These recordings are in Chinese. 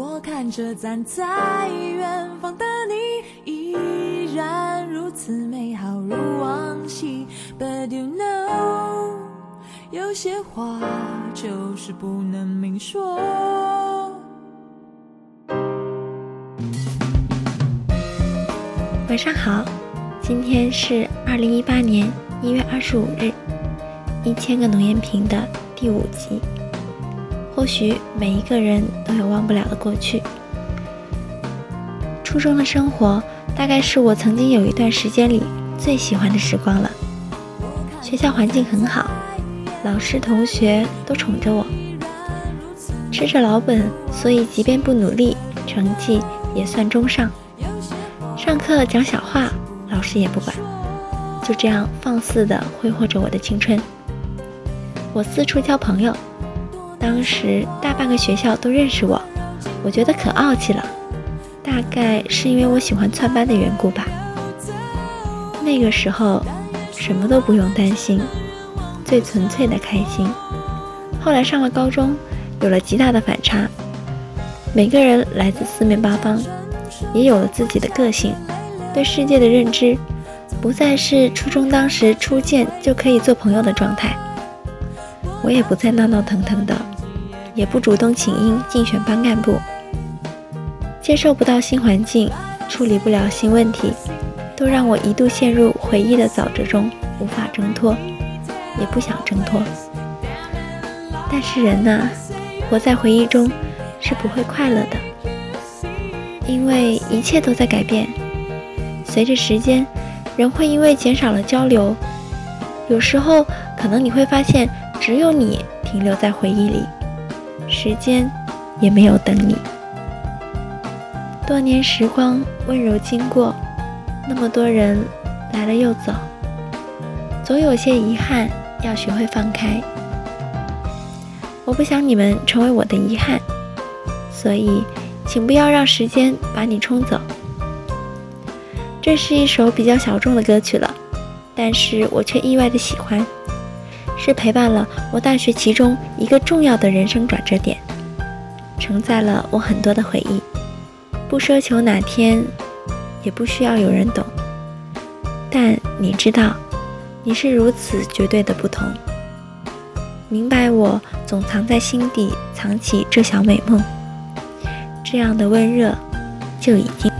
我看着站在远方的你，依然如此美好如往昔。But you know，有些话就是不能明说。晚上好，今天是二零一八年一月二十五日，一千个农谚评的第五集。或许每一个人都有忘不了的过去。初中的生活大概是我曾经有一段时间里最喜欢的时光了。学校环境很好，老师同学都宠着我，吃着老本，所以即便不努力，成绩也算中上。上课讲小话，老师也不管，就这样放肆地挥霍着我的青春。我四处交朋友。当时大半个学校都认识我，我觉得可傲气了。大概是因为我喜欢窜班的缘故吧。那个时候，什么都不用担心，最纯粹的开心。后来上了高中，有了极大的反差。每个人来自四面八方，也有了自己的个性，对世界的认知，不再是初中当时初见就可以做朋友的状态。我也不再闹闹腾腾的。也不主动请缨竞选班干部，接受不到新环境，处理不了新问题，都让我一度陷入回忆的沼泽中，无法挣脱，也不想挣脱。但是人呐，活在回忆中是不会快乐的，因为一切都在改变。随着时间，人会因为减少了交流，有时候可能你会发现，只有你停留在回忆里。时间也没有等你，多年时光温柔经过，那么多人来了又走，总有些遗憾要学会放开。我不想你们成为我的遗憾，所以请不要让时间把你冲走。这是一首比较小众的歌曲了，但是我却意外的喜欢。是陪伴了我大学其中一个重要的人生转折点，承载了我很多的回忆。不奢求哪天，也不需要有人懂。但你知道，你是如此绝对的不同。明白我总藏在心底，藏起这小美梦。这样的温热，就已经。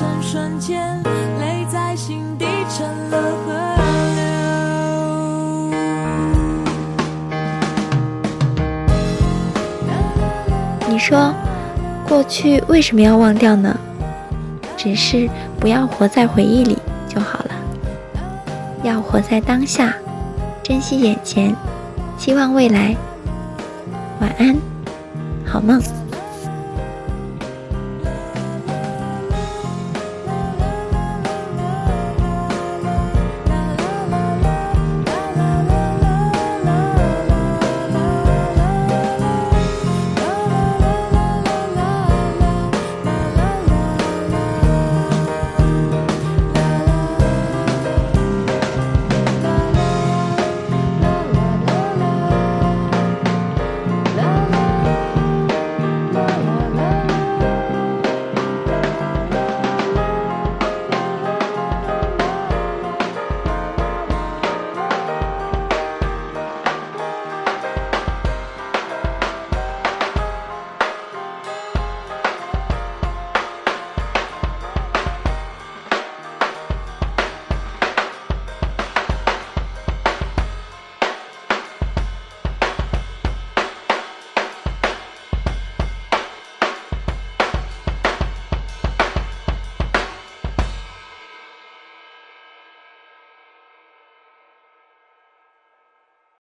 转瞬间，泪在心底成了和你说，过去为什么要忘掉呢？只是不要活在回忆里就好了，要活在当下。珍惜眼前，期望未来。晚安，好梦。